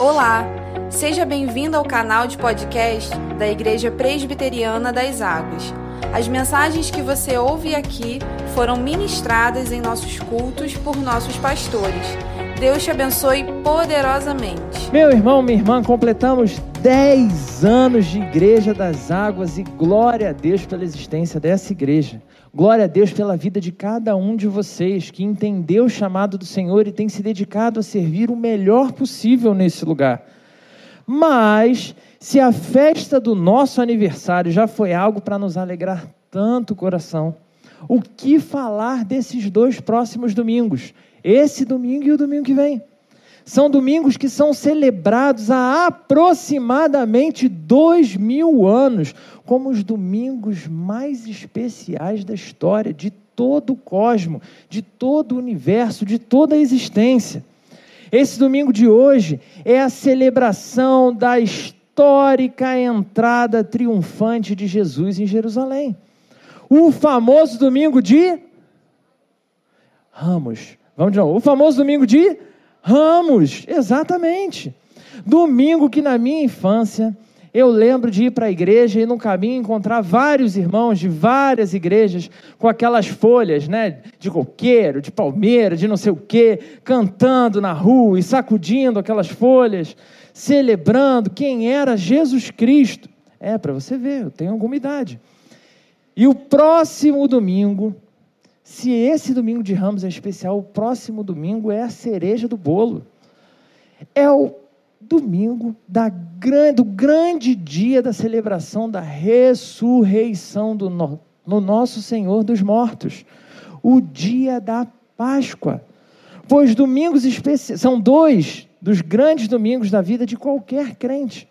Olá, seja bem-vindo ao canal de podcast da Igreja Presbiteriana das Águas. As mensagens que você ouve aqui foram ministradas em nossos cultos por nossos pastores. Deus te abençoe poderosamente. Meu irmão, minha irmã, completamos 10 anos de Igreja das Águas e glória a Deus pela existência dessa igreja. Glória a Deus pela vida de cada um de vocês que entendeu o chamado do Senhor e tem se dedicado a servir o melhor possível nesse lugar. Mas, se a festa do nosso aniversário já foi algo para nos alegrar tanto o coração, o que falar desses dois próximos domingos? Esse domingo e o domingo que vem. São domingos que são celebrados há aproximadamente dois mil anos, como os domingos mais especiais da história, de todo o cosmo, de todo o universo, de toda a existência. Esse domingo de hoje é a celebração da histórica entrada triunfante de Jesus em Jerusalém. O famoso domingo de Ramos. Vamos de novo. O famoso domingo de Ramos, exatamente. Domingo que na minha infância eu lembro de ir para a igreja e no caminho encontrar vários irmãos de várias igrejas com aquelas folhas, né, de coqueiro, de palmeira, de não sei o quê, cantando na rua e sacudindo aquelas folhas, celebrando quem era Jesus Cristo. É, para você ver, eu tenho alguma idade. E o próximo domingo se esse domingo de Ramos é especial, o próximo domingo é a cereja do bolo. É o domingo da, do grande dia da celebração da ressurreição do no, no nosso Senhor dos mortos. O dia da Páscoa. Pois domingos especiais, são dois dos grandes domingos da vida de qualquer crente.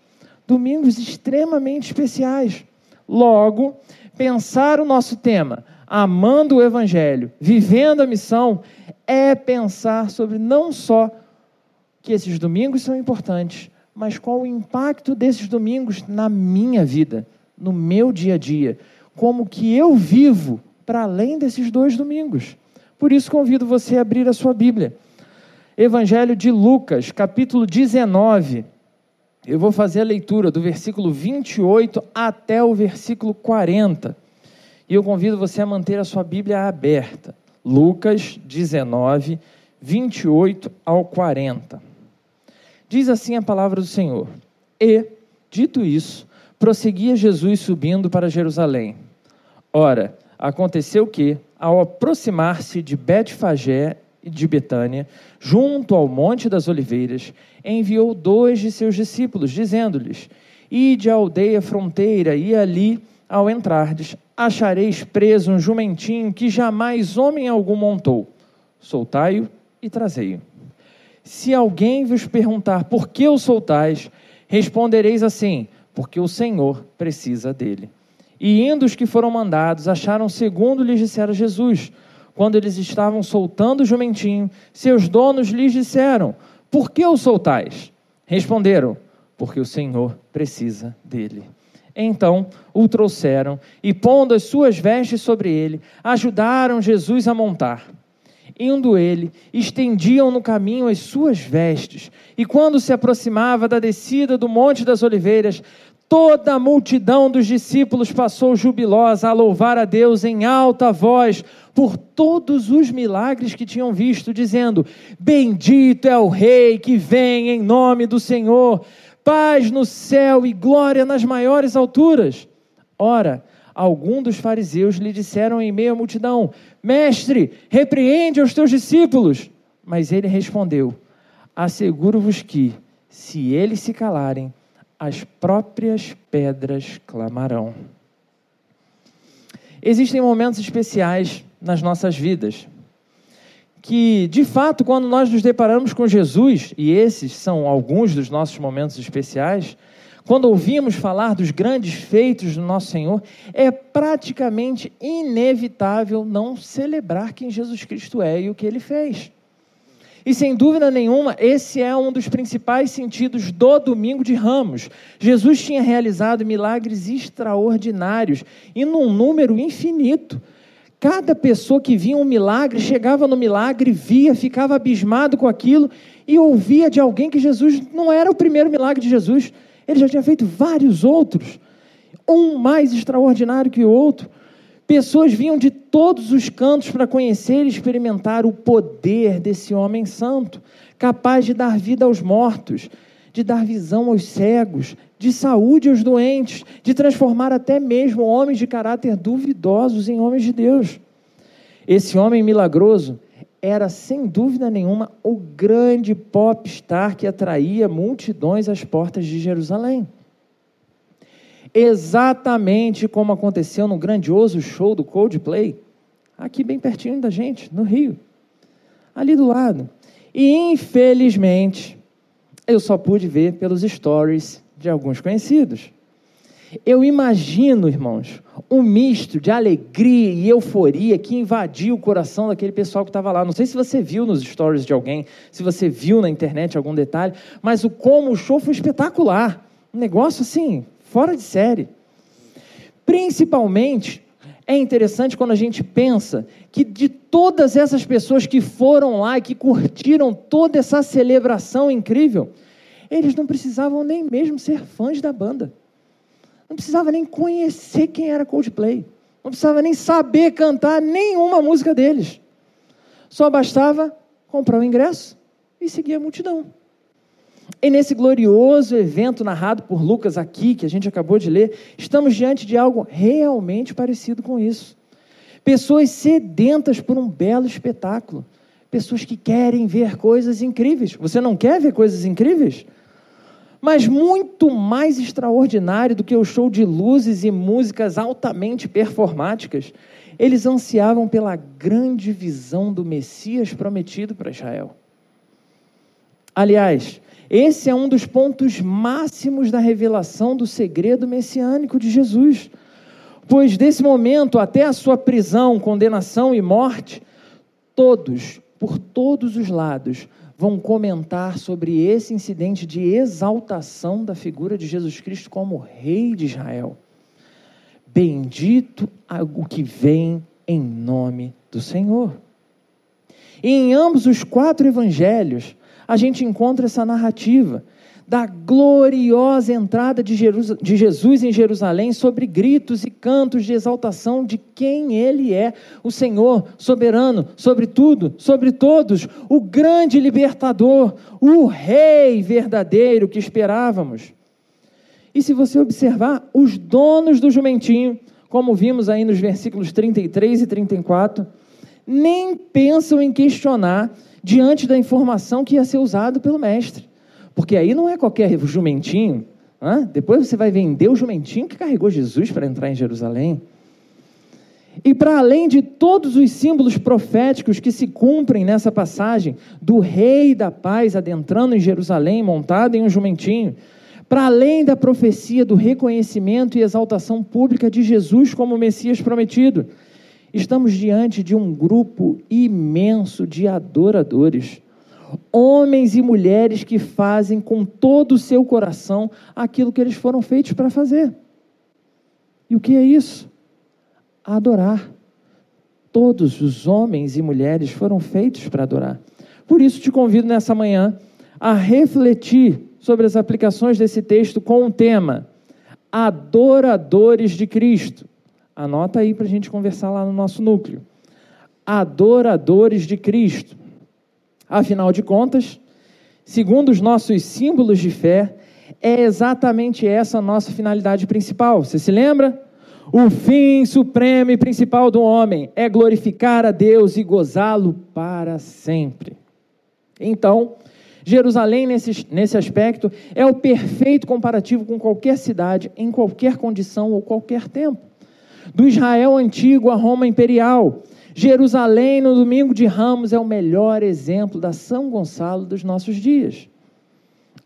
Domingos extremamente especiais. Logo, pensar o nosso tema, amando o Evangelho, vivendo a missão, é pensar sobre não só que esses domingos são importantes, mas qual o impacto desses domingos na minha vida, no meu dia a dia, como que eu vivo para além desses dois domingos. Por isso convido você a abrir a sua Bíblia. Evangelho de Lucas, capítulo 19. Eu vou fazer a leitura do versículo 28 até o versículo 40. E eu convido você a manter a sua Bíblia aberta. Lucas 19, 28 ao 40. Diz assim a palavra do Senhor: E, dito isso, prosseguia Jesus subindo para Jerusalém. Ora, aconteceu que, ao aproximar-se de Betfagé e de Betânia, junto ao Monte das Oliveiras, enviou dois de seus discípulos, dizendo-lhes: Ide à aldeia fronteira, e ali, ao entrardes, achareis preso um jumentinho que jamais homem algum montou. Soltai-o e trazei-o. Se alguém vos perguntar por que o soltais, respondereis assim: porque o Senhor precisa dele. E indo os que foram mandados, acharam segundo lhes dissera Jesus. Quando eles estavam soltando o jumentinho, seus donos lhes disseram: Por que o soltais? Responderam: Porque o Senhor precisa dele. Então o trouxeram e, pondo as suas vestes sobre ele, ajudaram Jesus a montar. Indo ele, estendiam no caminho as suas vestes, e quando se aproximava da descida do Monte das Oliveiras, toda a multidão dos discípulos passou jubilosa a louvar a Deus em alta voz por todos os milagres que tinham visto, dizendo: Bendito é o Rei que vem em nome do Senhor paz no céu e glória nas maiores alturas. Ora, alguns dos fariseus lhe disseram em meio à multidão: Mestre, repreende aos teus discípulos. Mas ele respondeu: Asseguro-vos que, se eles se calarem, as próprias pedras clamarão. Existem momentos especiais nas nossas vidas que, de fato, quando nós nos deparamos com Jesus, e esses são alguns dos nossos momentos especiais, quando ouvimos falar dos grandes feitos do nosso Senhor, é praticamente inevitável não celebrar quem Jesus Cristo é e o que ele fez. E sem dúvida nenhuma, esse é um dos principais sentidos do domingo de Ramos. Jesus tinha realizado milagres extraordinários e num número infinito. Cada pessoa que via um milagre, chegava no milagre, via, ficava abismado com aquilo e ouvia de alguém que Jesus não era o primeiro milagre de Jesus, ele já tinha feito vários outros, um mais extraordinário que o outro. Pessoas vinham de todos os cantos para conhecer e experimentar o poder desse homem santo, capaz de dar vida aos mortos, de dar visão aos cegos, de saúde aos doentes, de transformar até mesmo homens de caráter duvidosos em homens de Deus. Esse homem milagroso era, sem dúvida nenhuma, o grande popstar que atraía multidões às portas de Jerusalém. Exatamente como aconteceu no grandioso show do Coldplay, aqui bem pertinho da gente, no Rio, ali do lado. E infelizmente, eu só pude ver pelos stories de alguns conhecidos. Eu imagino, irmãos, um misto de alegria e euforia que invadiu o coração daquele pessoal que estava lá. Não sei se você viu nos stories de alguém, se você viu na internet algum detalhe, mas o como o show foi espetacular. Um negócio assim, fora de série. Principalmente é interessante quando a gente pensa que de todas essas pessoas que foram lá e que curtiram toda essa celebração incrível, eles não precisavam nem mesmo ser fãs da banda. Não precisava nem conhecer quem era Coldplay. Não precisava nem saber cantar nenhuma música deles. Só bastava comprar o ingresso e seguir a multidão. E nesse glorioso evento narrado por Lucas aqui, que a gente acabou de ler, estamos diante de algo realmente parecido com isso. Pessoas sedentas por um belo espetáculo. Pessoas que querem ver coisas incríveis. Você não quer ver coisas incríveis? Mas muito mais extraordinário do que o show de luzes e músicas altamente performáticas, eles ansiavam pela grande visão do Messias prometido para Israel. Aliás, esse é um dos pontos máximos da revelação do segredo messiânico de Jesus. Pois desse momento até a sua prisão, condenação e morte, todos, por todos os lados, vão comentar sobre esse incidente de exaltação da figura de Jesus Cristo como Rei de Israel. Bendito o que vem em nome do Senhor. E em ambos os quatro evangelhos, a gente encontra essa narrativa da gloriosa entrada de, de, Jesus em Jerusalém sobre gritos e cantos de exaltação de quem Ele é, o Senhor soberano sobre tudo, sobre todos, o grande libertador, o Rei verdadeiro que esperávamos. E se você observar, os donos do jumentinho, como vimos aí nos versículos 33 e 34, nem pensam em questionar diante da informação que ia ser usado pelo mestre. Porque aí não é qualquer jumentinho. Hein? Depois você vai vender o jumentinho que carregou Jesus para entrar em Jerusalém. E para além de todos os símbolos proféticos que se cumprem nessa passagem, do rei da paz adentrando em Jerusalém montado em um jumentinho, para além da profecia do reconhecimento e exaltação pública de Jesus como Messias prometido, estamos diante de um grupo imenso de adoradores homens e mulheres que fazem com todo o seu coração aquilo que eles foram feitos para fazer. E o que é isso? Adorar. Todos os homens e mulheres foram feitos para adorar. Por isso te convido nessa manhã a refletir sobre as aplicações desse texto com o tema Adoradores de Cristo. Anota aí para a gente conversar lá no nosso núcleo. Adoradores de Cristo. Afinal de contas, segundo os nossos símbolos de fé, é exatamente essa a nossa finalidade principal. Você se lembra? O fim supremo e principal do homem é glorificar a Deus e gozá-lo para sempre. Então, Jerusalém, nesse, nesse aspecto, é o perfeito comparativo com qualquer cidade, em qualquer condição ou qualquer tempo. Do Israel antigo à Roma imperial, Jerusalém no domingo de Ramos é o melhor exemplo da São Gonçalo dos nossos dias.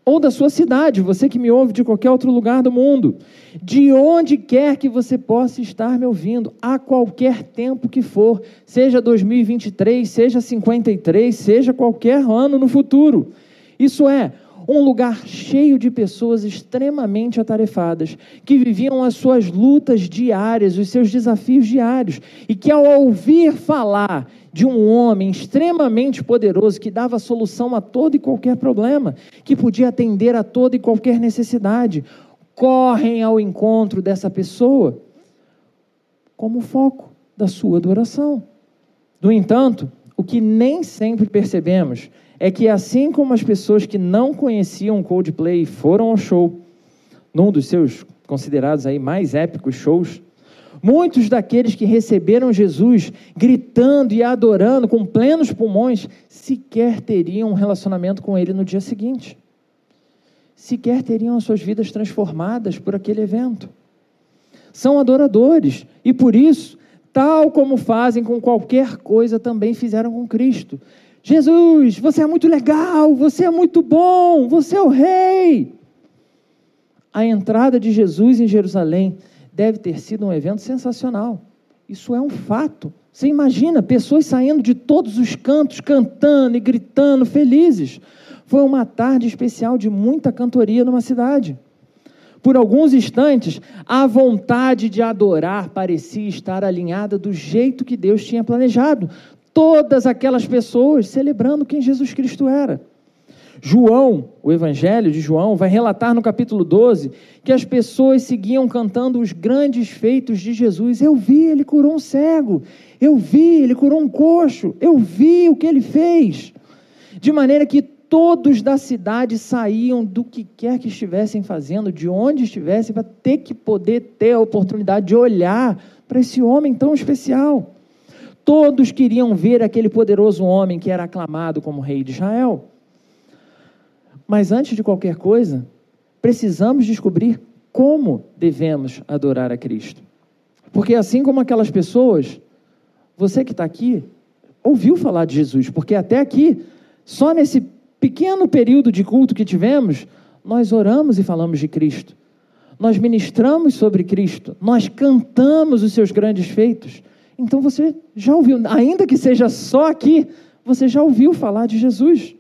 Ou da sua cidade, você que me ouve de qualquer outro lugar do mundo, de onde quer que você possa estar me ouvindo, a qualquer tempo que for, seja 2023, seja 53, seja qualquer ano no futuro. Isso é, um lugar cheio de pessoas extremamente atarefadas, que viviam as suas lutas diárias, os seus desafios diários, e que ao ouvir falar de um homem extremamente poderoso que dava solução a todo e qualquer problema, que podia atender a toda e qualquer necessidade, correm ao encontro dessa pessoa como foco da sua adoração. No entanto, o que nem sempre percebemos é que, assim como as pessoas que não conheciam Coldplay foram ao show, num dos seus considerados aí mais épicos shows, muitos daqueles que receberam Jesus gritando e adorando com plenos pulmões sequer teriam um relacionamento com Ele no dia seguinte. Sequer teriam as suas vidas transformadas por aquele evento. São adoradores e por isso, tal como fazem com qualquer coisa, também fizeram com Cristo. Jesus, você é muito legal, você é muito bom, você é o rei. A entrada de Jesus em Jerusalém deve ter sido um evento sensacional. Isso é um fato. Você imagina pessoas saindo de todos os cantos, cantando e gritando, felizes. Foi uma tarde especial de muita cantoria numa cidade. Por alguns instantes, a vontade de adorar parecia estar alinhada do jeito que Deus tinha planejado todas aquelas pessoas celebrando quem Jesus Cristo era. João, o Evangelho de João, vai relatar no capítulo 12 que as pessoas seguiam cantando os grandes feitos de Jesus. Eu vi, ele curou um cego. Eu vi, ele curou um coxo. Eu vi o que ele fez. De maneira que todos da cidade saíam do que quer que estivessem fazendo, de onde estivessem, para ter que poder ter a oportunidade de olhar para esse homem tão especial. Todos queriam ver aquele poderoso homem que era aclamado como rei de Israel. Mas antes de qualquer coisa, precisamos descobrir como devemos adorar a Cristo. Porque assim como aquelas pessoas, você que está aqui ouviu falar de Jesus, porque até aqui, só nesse pequeno período de culto que tivemos, nós oramos e falamos de Cristo. Nós ministramos sobre Cristo, nós cantamos os seus grandes feitos. Então você já ouviu, ainda que seja só aqui, você já ouviu falar de Jesus.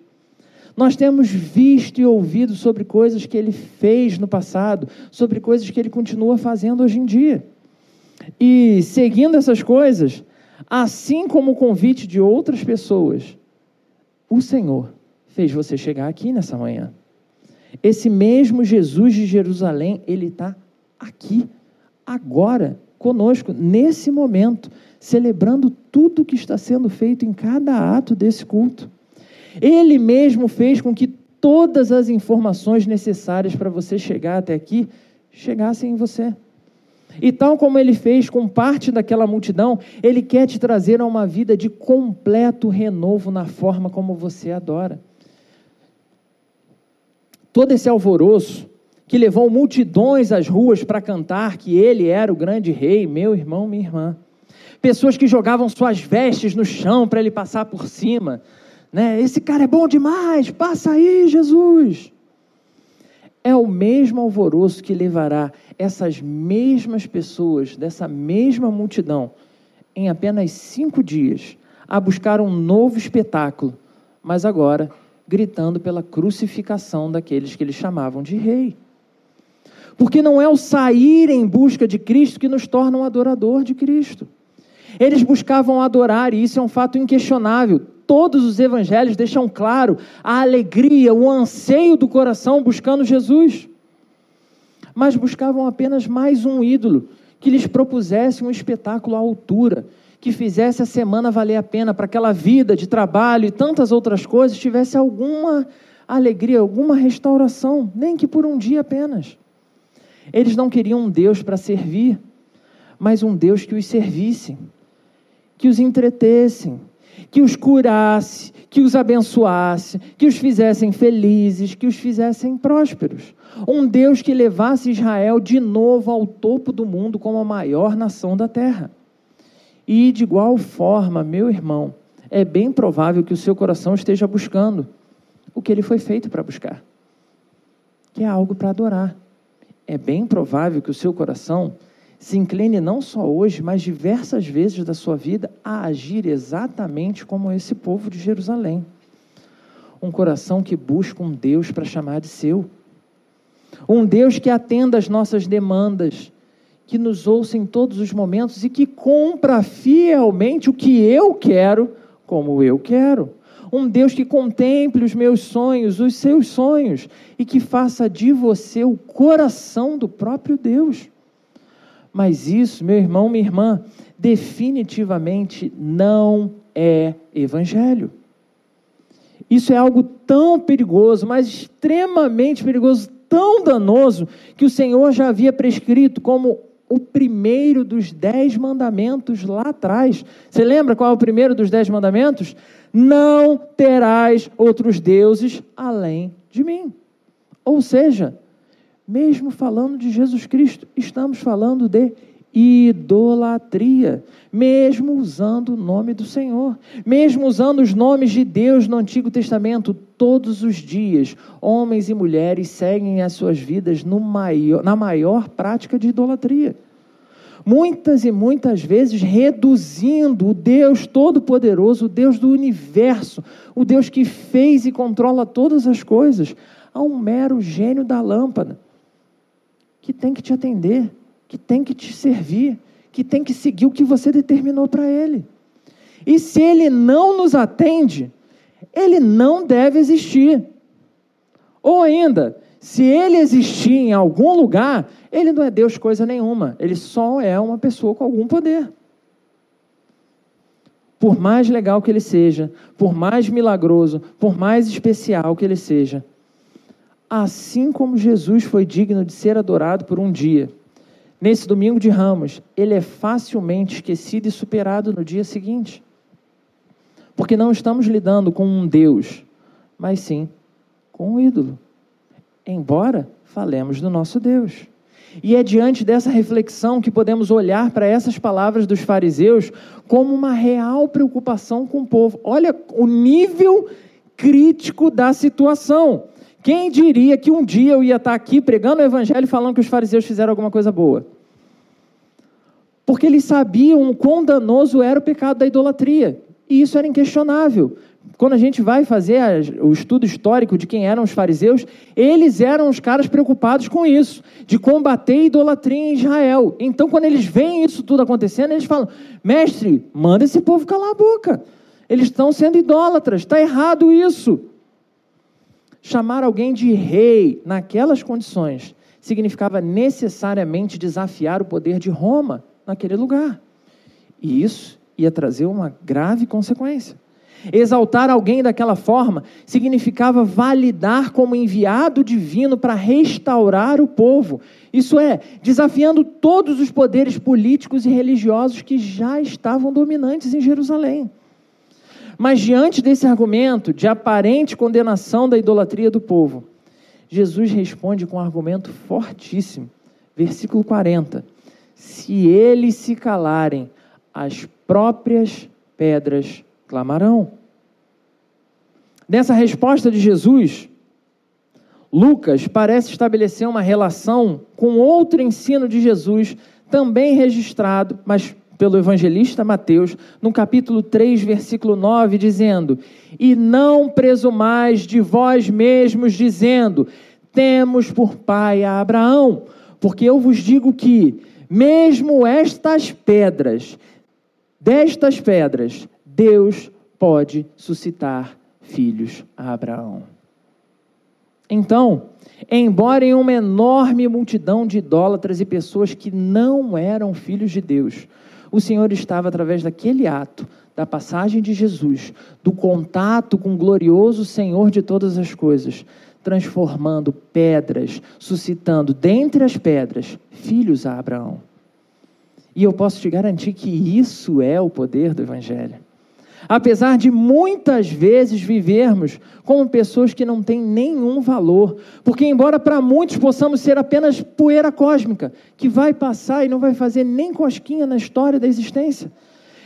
Nós temos visto e ouvido sobre coisas que ele fez no passado, sobre coisas que ele continua fazendo hoje em dia. E seguindo essas coisas, assim como o convite de outras pessoas, o Senhor fez você chegar aqui nessa manhã. Esse mesmo Jesus de Jerusalém, ele está aqui, agora, conosco, nesse momento celebrando tudo que está sendo feito em cada ato desse culto. Ele mesmo fez com que todas as informações necessárias para você chegar até aqui chegassem em você. E tal como ele fez com parte daquela multidão, ele quer te trazer a uma vida de completo renovo na forma como você adora. Todo esse alvoroço que levou multidões às ruas para cantar que ele era o grande rei, meu irmão, minha irmã pessoas que jogavam suas vestes no chão para ele passar por cima. Né? Esse cara é bom demais, passa aí, Jesus. É o mesmo alvoroço que levará essas mesmas pessoas, dessa mesma multidão, em apenas cinco dias, a buscar um novo espetáculo, mas agora gritando pela crucificação daqueles que eles chamavam de rei. Porque não é o sair em busca de Cristo que nos torna um adorador de Cristo. Eles buscavam adorar, e isso é um fato inquestionável. Todos os evangelhos deixam claro a alegria, o anseio do coração buscando Jesus. Mas buscavam apenas mais um ídolo que lhes propusesse um espetáculo à altura, que fizesse a semana valer a pena para aquela vida de trabalho e tantas outras coisas, tivesse alguma alegria, alguma restauração, nem que por um dia apenas. Eles não queriam um Deus para servir, mas um Deus que os servisse que os entretessem, que os curasse, que os abençoasse, que os fizessem felizes, que os fizessem prósperos. Um Deus que levasse Israel de novo ao topo do mundo como a maior nação da terra. E de igual forma, meu irmão, é bem provável que o seu coração esteja buscando o que ele foi feito para buscar, que é algo para adorar. É bem provável que o seu coração se incline não só hoje, mas diversas vezes da sua vida a agir exatamente como esse povo de Jerusalém. um coração que busca um Deus para chamar de seu. Um Deus que atenda às nossas demandas, que nos ouça em todos os momentos e que cumpra fielmente o que eu quero, como eu quero. Um Deus que contemple os meus sonhos, os seus sonhos, e que faça de você o coração do próprio Deus. Mas isso, meu irmão, minha irmã, definitivamente não é evangelho. Isso é algo tão perigoso, mas extremamente perigoso, tão danoso, que o Senhor já havia prescrito como o primeiro dos dez mandamentos lá atrás. Você lembra qual é o primeiro dos dez mandamentos? Não terás outros deuses além de mim. Ou seja, mesmo falando de Jesus Cristo, estamos falando de idolatria, mesmo usando o nome do Senhor, mesmo usando os nomes de Deus no Antigo Testamento, todos os dias, homens e mulheres seguem as suas vidas maior, na maior prática de idolatria. Muitas e muitas vezes reduzindo o Deus Todo-Poderoso, o Deus do universo, o Deus que fez e controla todas as coisas, a um mero gênio da lâmpada, que tem que te atender, que tem que te servir, que tem que seguir o que você determinou para ele. E se ele não nos atende, ele não deve existir. Ou ainda, se ele existir em algum lugar, ele não é Deus coisa nenhuma, ele só é uma pessoa com algum poder. Por mais legal que ele seja, por mais milagroso, por mais especial que ele seja, assim como Jesus foi digno de ser adorado por um dia, nesse domingo de ramos, ele é facilmente esquecido e superado no dia seguinte. Porque não estamos lidando com um Deus, mas sim com um ídolo. Embora falemos do nosso Deus. E é diante dessa reflexão que podemos olhar para essas palavras dos fariseus como uma real preocupação com o povo. Olha o nível crítico da situação. Quem diria que um dia eu ia estar aqui pregando o evangelho falando que os fariseus fizeram alguma coisa boa? Porque eles sabiam o quão danoso era o pecado da idolatria. E isso era inquestionável. Quando a gente vai fazer o estudo histórico de quem eram os fariseus, eles eram os caras preocupados com isso, de combater a idolatria em Israel. Então, quando eles veem isso tudo acontecendo, eles falam: mestre, manda esse povo calar a boca. Eles estão sendo idólatras, está errado isso. Chamar alguém de rei naquelas condições significava necessariamente desafiar o poder de Roma naquele lugar. E isso ia trazer uma grave consequência. Exaltar alguém daquela forma significava validar como enviado divino para restaurar o povo. Isso é, desafiando todos os poderes políticos e religiosos que já estavam dominantes em Jerusalém. Mas diante desse argumento de aparente condenação da idolatria do povo, Jesus responde com um argumento fortíssimo. Versículo 40. Se eles se calarem, as próprias pedras clamarão. Nessa resposta de Jesus, Lucas parece estabelecer uma relação com outro ensino de Jesus, também registrado, mas pelo evangelista Mateus, no capítulo 3, versículo 9, dizendo: E não presumais de vós mesmos, dizendo: Temos por pai a Abraão, porque eu vos digo que, mesmo estas pedras, destas pedras, Deus pode suscitar filhos a Abraão. Então, embora em uma enorme multidão de idólatras e pessoas que não eram filhos de Deus, o Senhor estava, através daquele ato, da passagem de Jesus, do contato com o glorioso Senhor de todas as coisas, transformando pedras, suscitando dentre as pedras filhos a Abraão. E eu posso te garantir que isso é o poder do Evangelho. Apesar de muitas vezes vivermos como pessoas que não têm nenhum valor, porque, embora para muitos possamos ser apenas poeira cósmica, que vai passar e não vai fazer nem cosquinha na história da existência,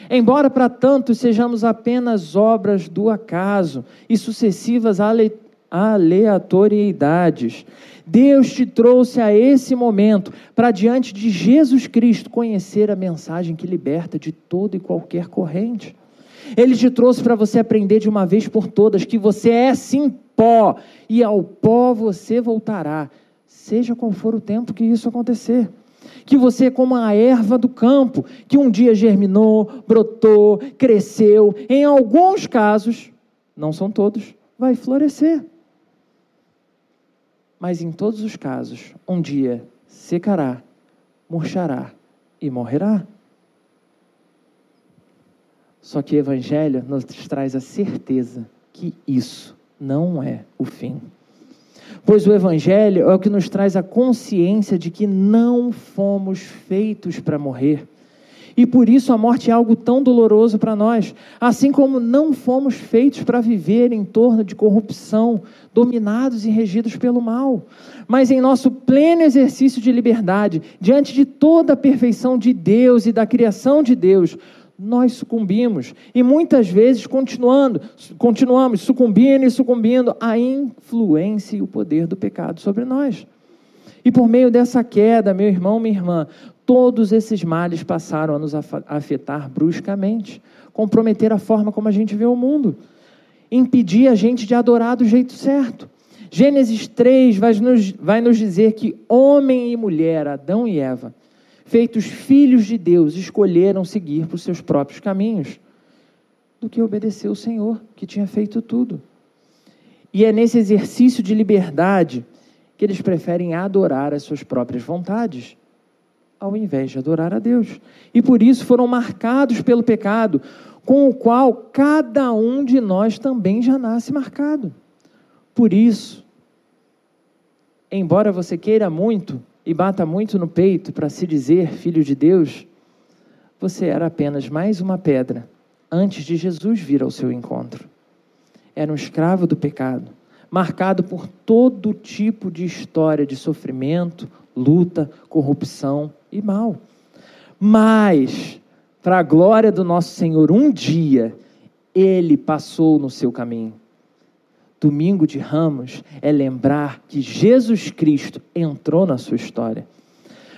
embora para tantos sejamos apenas obras do acaso e sucessivas aleatoriedades, Deus te trouxe a esse momento para diante de Jesus Cristo conhecer a mensagem que liberta de toda e qualquer corrente. Ele te trouxe para você aprender de uma vez por todas que você é sim pó, e ao pó você voltará, seja qual for o tempo que isso acontecer. Que você é como a erva do campo, que um dia germinou, brotou, cresceu, em alguns casos, não são todos, vai florescer. Mas em todos os casos, um dia secará, murchará e morrerá. Só que o Evangelho nos traz a certeza que isso não é o fim. Pois o Evangelho é o que nos traz a consciência de que não fomos feitos para morrer. E por isso a morte é algo tão doloroso para nós, assim como não fomos feitos para viver em torno de corrupção, dominados e regidos pelo mal. Mas em nosso pleno exercício de liberdade, diante de toda a perfeição de Deus e da criação de Deus, nós sucumbimos e muitas vezes continuando, continuamos sucumbindo e sucumbindo à influência e o poder do pecado sobre nós. E por meio dessa queda, meu irmão, minha irmã, todos esses males passaram a nos afetar bruscamente, comprometer a forma como a gente vê o mundo, impedir a gente de adorar do jeito certo. Gênesis 3 vai nos, vai nos dizer que homem e mulher, Adão e Eva, feitos filhos de Deus, escolheram seguir por seus próprios caminhos, do que obedecer o Senhor, que tinha feito tudo. E é nesse exercício de liberdade que eles preferem adorar as suas próprias vontades, ao invés de adorar a Deus. E por isso foram marcados pelo pecado, com o qual cada um de nós também já nasce marcado. Por isso, embora você queira muito e bata muito no peito para se dizer filho de Deus, você era apenas mais uma pedra antes de Jesus vir ao seu encontro. Era um escravo do pecado, marcado por todo tipo de história de sofrimento, luta, corrupção e mal. Mas, para a glória do nosso Senhor, um dia ele passou no seu caminho Domingo de Ramos é lembrar que Jesus Cristo entrou na sua história.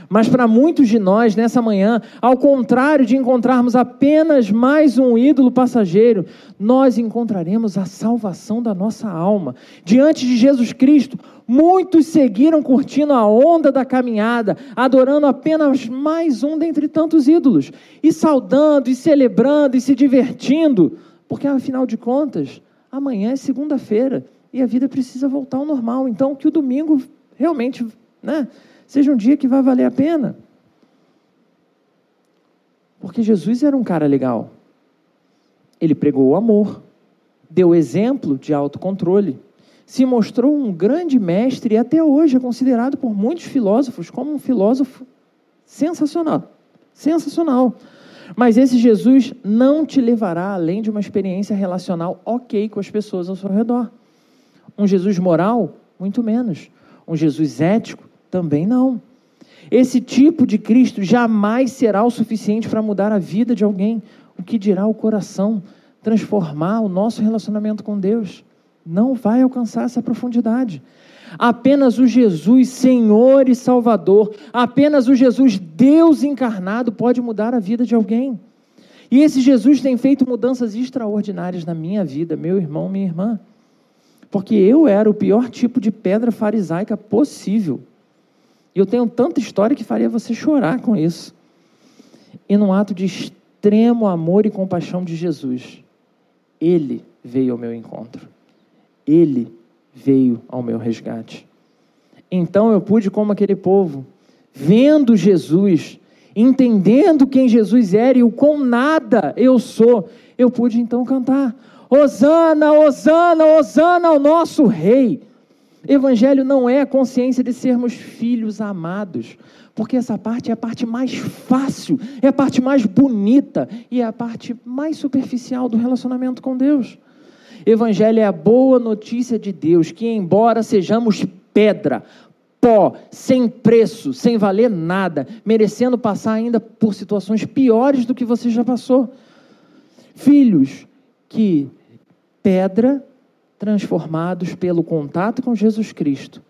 Mas para muitos de nós, nessa manhã, ao contrário de encontrarmos apenas mais um ídolo passageiro, nós encontraremos a salvação da nossa alma. Diante de Jesus Cristo, muitos seguiram curtindo a onda da caminhada, adorando apenas mais um dentre tantos ídolos, e saudando, e celebrando, e se divertindo, porque afinal de contas, amanhã é segunda-feira e a vida precisa voltar ao normal. Então, que o domingo realmente né, seja um dia que vai valer a pena. Porque Jesus era um cara legal. Ele pregou o amor, deu exemplo de autocontrole, se mostrou um grande mestre e até hoje é considerado por muitos filósofos como um filósofo sensacional. Sensacional. Mas esse Jesus não te levará além de uma experiência relacional ok com as pessoas ao seu redor. Um Jesus moral, muito menos. Um Jesus ético, também não. Esse tipo de Cristo jamais será o suficiente para mudar a vida de alguém. O que dirá o coração? Transformar o nosso relacionamento com Deus. Não vai alcançar essa profundidade. Apenas o Jesus, Senhor e Salvador, apenas o Jesus, Deus encarnado, pode mudar a vida de alguém. E esse Jesus tem feito mudanças extraordinárias na minha vida, meu irmão, minha irmã. Porque eu era o pior tipo de pedra farisaica possível. E eu tenho tanta história que faria você chorar com isso. E num ato de extremo amor e compaixão de Jesus, ele veio ao meu encontro. Ele veio ao meu resgate. Então eu pude, como aquele povo, vendo Jesus, entendendo quem Jesus era e o quão nada eu sou, eu pude então cantar: Hosana, Hosana, Hosana ao nosso Rei. Evangelho não é a consciência de sermos filhos amados, porque essa parte é a parte mais fácil, é a parte mais bonita e é a parte mais superficial do relacionamento com Deus. Evangelho é a boa notícia de Deus, que embora sejamos pedra, pó, sem preço, sem valer nada, merecendo passar ainda por situações piores do que você já passou. Filhos que pedra transformados pelo contato com Jesus Cristo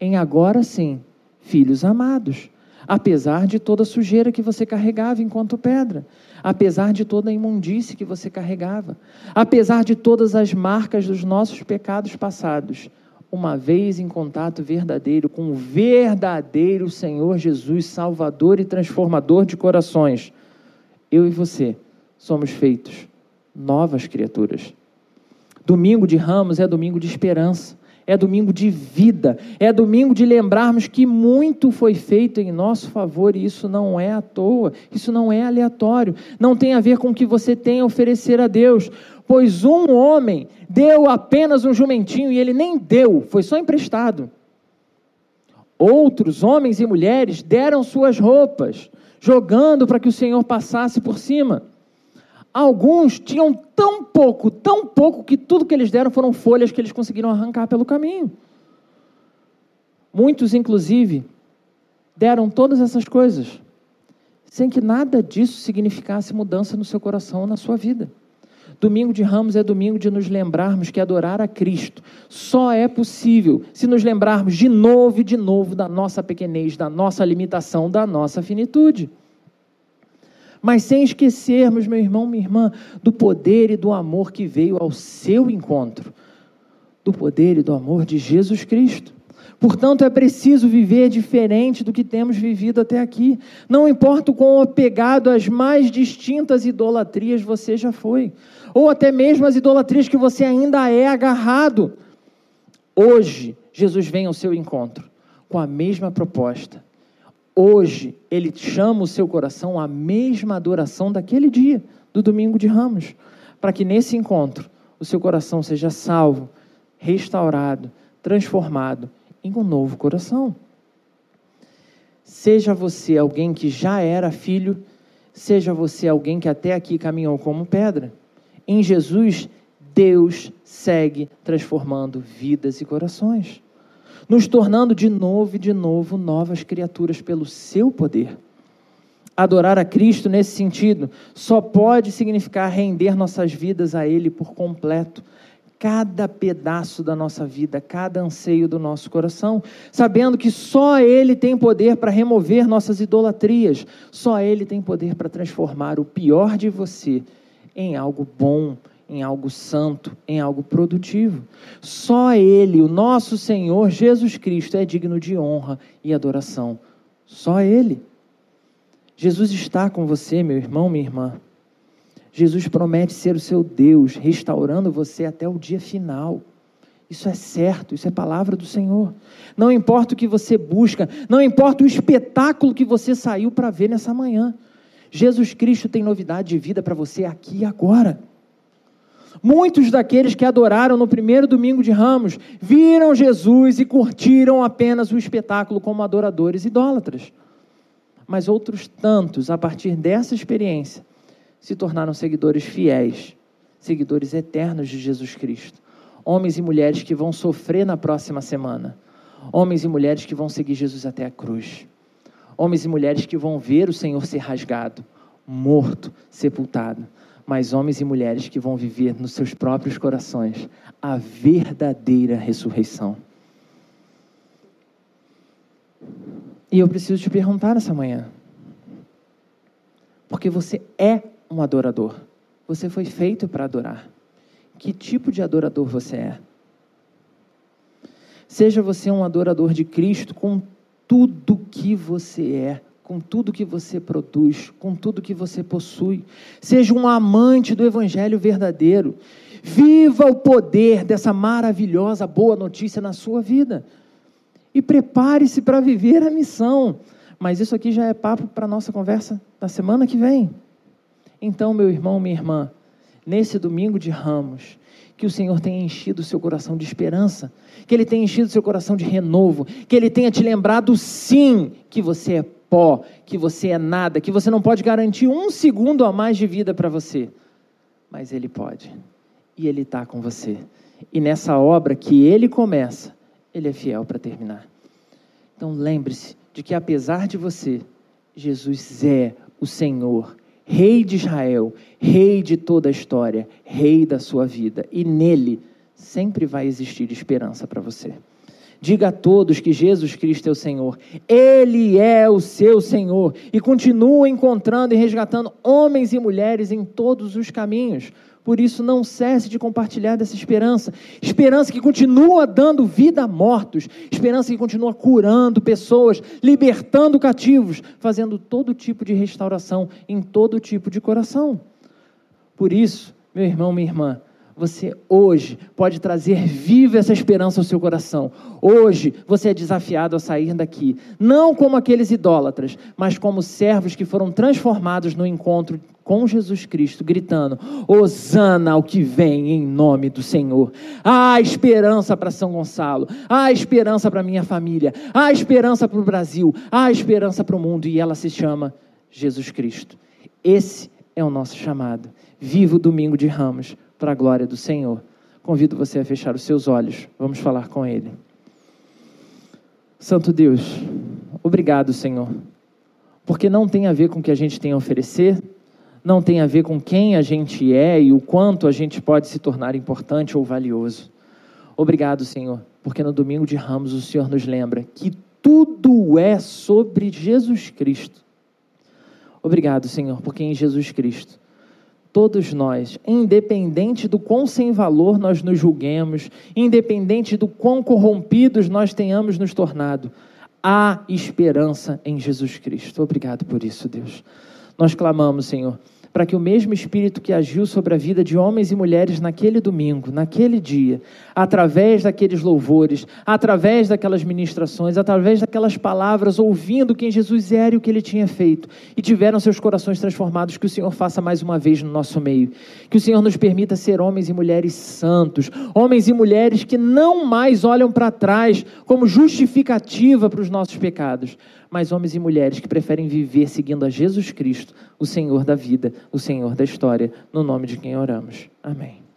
em agora sim filhos amados. apesar de toda sujeira que você carregava enquanto pedra, apesar de toda a imundície que você carregava, apesar de todas as marcas dos nossos pecados passados, uma vez em contato verdadeiro com o verdadeiro Senhor Jesus, Salvador e transformador de corações, eu e você somos feitos novas criaturas. Domingo de Ramos é domingo de esperança é domingo de vida, é domingo de lembrarmos que muito foi feito em nosso favor e isso não é à toa, isso não é aleatório, não tem a ver com o que você tem a oferecer a Deus, pois um homem deu apenas um jumentinho e ele nem deu, foi só emprestado. Outros homens e mulheres deram suas roupas, jogando para que o Senhor passasse por cima. Alguns tinham tão pouco, tão pouco, que tudo que eles deram foram folhas que eles conseguiram arrancar pelo caminho. Muitos, inclusive, deram todas essas coisas, sem que nada disso significasse mudança no seu coração ou na sua vida. Domingo de Ramos é domingo de nos lembrarmos que adorar a Cristo só é possível se nos lembrarmos de novo e de novo da nossa pequenez, da nossa limitação, da nossa finitude mas sem esquecermos, meu irmão, minha irmã, do poder e do amor que veio ao seu encontro, do poder e do amor de Jesus Cristo. Portanto, é preciso viver diferente do que temos vivido até aqui. Não importa o quão apegado às mais distintas idolatrias você já foi, ou até mesmo as idolatrias que você ainda é agarrado. Hoje, Jesus vem ao seu encontro com a mesma proposta Hoje, Ele chama o seu coração à mesma adoração daquele dia, do domingo de Ramos, para que nesse encontro o seu coração seja salvo, restaurado, transformado em um novo coração. Seja você alguém que já era filho, seja você alguém que até aqui caminhou como pedra. Em Jesus, Deus segue transformando vidas e corações nos tornando de novo e de novo novas criaturas pelo seu poder. Adorar a Cristo nesse sentido só pode significar render nossas vidas a Ele por completo, cada pedaço da nossa vida, cada anseio do nosso coração, sabendo que só Ele tem poder para remover nossas idolatrias, só Ele tem poder para transformar o pior de você em algo bom, em algo santo, em algo produtivo. Só Ele, o nosso Senhor Jesus Cristo, é digno de honra e adoração. Só Ele. Jesus está com você, meu irmão, minha irmã. Jesus promete ser o seu Deus, restaurando você até o dia final. Isso é certo, isso é palavra do Senhor. Não importa o que você busca, não importa o espetáculo que você saiu para ver nessa manhã. Jesus Cristo tem novidade de vida para você aqui e agora. Muitos daqueles que adoraram no primeiro domingo de Ramos viram Jesus e curtiram apenas o espetáculo como adoradores idólatras. Mas outros tantos, a partir dessa experiência, se tornaram seguidores fiéis, seguidores eternos de Jesus Cristo. Homens e mulheres que vão sofrer na próxima semana. Homens e mulheres que vão seguir Jesus até a cruz. Homens e mulheres que vão ver o Senhor ser rasgado, morto, sepultado mas homens e mulheres que vão viver nos seus próprios corações a verdadeira ressurreição. E eu preciso te perguntar essa manhã, porque você é um adorador, você foi feito para adorar. Que tipo de adorador você é? Seja você um adorador de Cristo com tudo que você é, com tudo que você produz, com tudo que você possui. Seja um amante do Evangelho verdadeiro. Viva o poder dessa maravilhosa boa notícia na sua vida. E prepare-se para viver a missão. Mas isso aqui já é papo para a nossa conversa da semana que vem. Então, meu irmão, minha irmã, nesse domingo de ramos, que o Senhor tenha enchido o seu coração de esperança, que Ele tenha enchido o seu coração de renovo, que Ele tenha te lembrado, sim, que você é pó, que você é nada, que você não pode garantir um segundo a mais de vida para você. Mas Ele pode. E Ele está com você. E nessa obra que Ele começa, Ele é fiel para terminar. Então lembre-se de que apesar de você, Jesus é o Senhor, Rei de Israel, Rei de toda a história, Rei da sua vida. E nele sempre vai existir esperança para você. Diga a todos que Jesus Cristo é o Senhor. Ele é o seu Senhor. E continua encontrando e resgatando homens e mulheres em todos os caminhos. Por isso, não cesse de compartilhar dessa esperança. Esperança que continua dando vida a mortos. Esperança que continua curando pessoas, libertando cativos, fazendo todo tipo de restauração em todo tipo de coração. Por isso, meu irmão, minha irmã, você hoje pode trazer viva essa esperança ao seu coração. Hoje você é desafiado a sair daqui, não como aqueles idólatras, mas como servos que foram transformados no encontro com Jesus Cristo, gritando: Hosana ao que vem em nome do Senhor. Há esperança para São Gonçalo, há esperança para minha família, há esperança para o Brasil, há esperança para o mundo e ela se chama Jesus Cristo. Esse é o nosso chamado. Viva o domingo de Ramos para a glória do Senhor. Convido você a fechar os seus olhos. Vamos falar com Ele. Santo Deus, obrigado, Senhor, porque não tem a ver com o que a gente tem a oferecer, não tem a ver com quem a gente é e o quanto a gente pode se tornar importante ou valioso. Obrigado, Senhor, porque no domingo de Ramos o Senhor nos lembra que tudo é sobre Jesus Cristo. Obrigado, Senhor, porque em Jesus Cristo todos nós, independente do quão sem valor nós nos julguemos, independente do quão corrompidos nós tenhamos nos tornado, há esperança em Jesus Cristo. Obrigado por isso, Deus. Nós clamamos, Senhor para que o mesmo Espírito que agiu sobre a vida de homens e mulheres naquele domingo, naquele dia, através daqueles louvores, através daquelas ministrações, através daquelas palavras, ouvindo quem Jesus era e o que ele tinha feito, e tiveram seus corações transformados, que o Senhor faça mais uma vez no nosso meio. Que o Senhor nos permita ser homens e mulheres santos, homens e mulheres que não mais olham para trás como justificativa para os nossos pecados mas homens e mulheres que preferem viver seguindo a Jesus Cristo, o Senhor da vida, o Senhor da história, no nome de quem oramos. Amém.